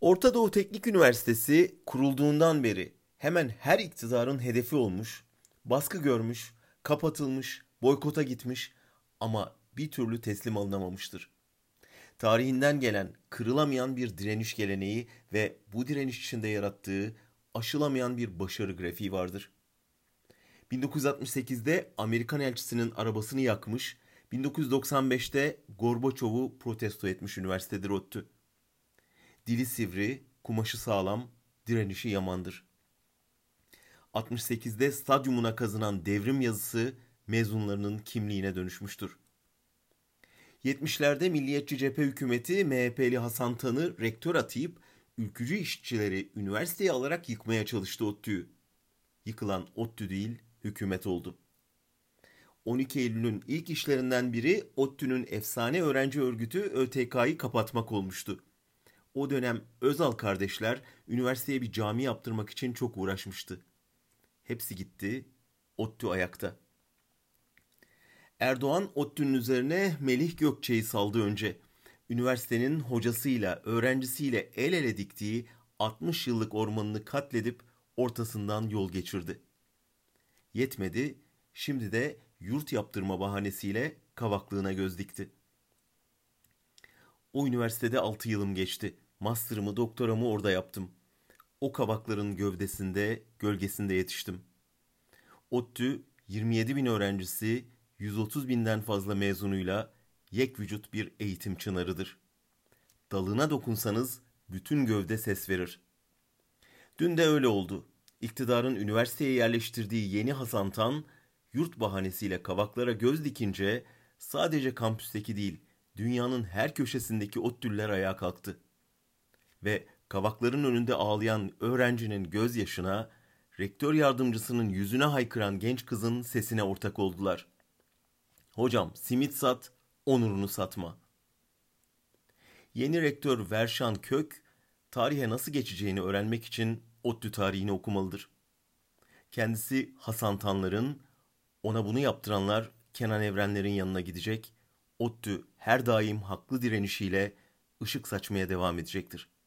Orta Doğu Teknik Üniversitesi kurulduğundan beri hemen her iktidarın hedefi olmuş, baskı görmüş, kapatılmış, boykota gitmiş ama bir türlü teslim alınamamıştır. Tarihinden gelen kırılamayan bir direniş geleneği ve bu direniş içinde yarattığı aşılamayan bir başarı grafiği vardır. 1968'de Amerikan elçisinin arabasını yakmış, 1995'te Gorbaçov'u protesto etmiş üniversitedir ODTÜ. Dili sivri, kumaşı sağlam, direnişi yamandır. 68'de stadyumuna kazınan devrim yazısı mezunlarının kimliğine dönüşmüştür. 70'lerde Milliyetçi Cephe Hükümeti MHP'li Hasan Tan'ı rektör atayıp ülkücü işçileri üniversiteye alarak yıkmaya çalıştı ODTÜ'yü. Yıkılan ODTÜ değil, hükümet oldu. 12 Eylül'ün ilk işlerinden biri ODTÜ'nün efsane öğrenci örgütü ÖTK'yı kapatmak olmuştu. O dönem Özal kardeşler üniversiteye bir cami yaptırmak için çok uğraşmıştı. Hepsi gitti, ODTÜ ayakta. Erdoğan ODTÜ'nün üzerine Melih Gökçe'yi saldı önce. Üniversitenin hocasıyla, öğrencisiyle el ele diktiği 60 yıllık ormanını katledip ortasından yol geçirdi. Yetmedi, şimdi de yurt yaptırma bahanesiyle kavaklığına göz dikti. O üniversitede 6 yılım geçti. Master'ımı, doktoramı orada yaptım. O kavakların gövdesinde, gölgesinde yetiştim. ODTÜ 27 bin öğrencisi, 130 binden fazla mezunuyla yek vücut bir eğitim çınarıdır. Dalına dokunsanız bütün gövde ses verir. Dün de öyle oldu. İktidarın üniversiteye yerleştirdiği yeni Hasan Tan, yurt bahanesiyle kavaklara göz dikince sadece kampüsteki değil, dünyanın her köşesindeki ottüller ayağa kalktı. Ve kavakların önünde ağlayan öğrencinin gözyaşına, rektör yardımcısının yüzüne haykıran genç kızın sesine ortak oldular. Hocam simit sat, onurunu satma. Yeni rektör Verşan Kök, tarihe nasıl geçeceğini öğrenmek için ODTÜ tarihini okumalıdır. Kendisi Hasan Tanlar'ın, ona bunu yaptıranlar Kenan Evrenler'in yanına gidecek, ODTÜ her daim haklı direnişiyle ışık saçmaya devam edecektir.''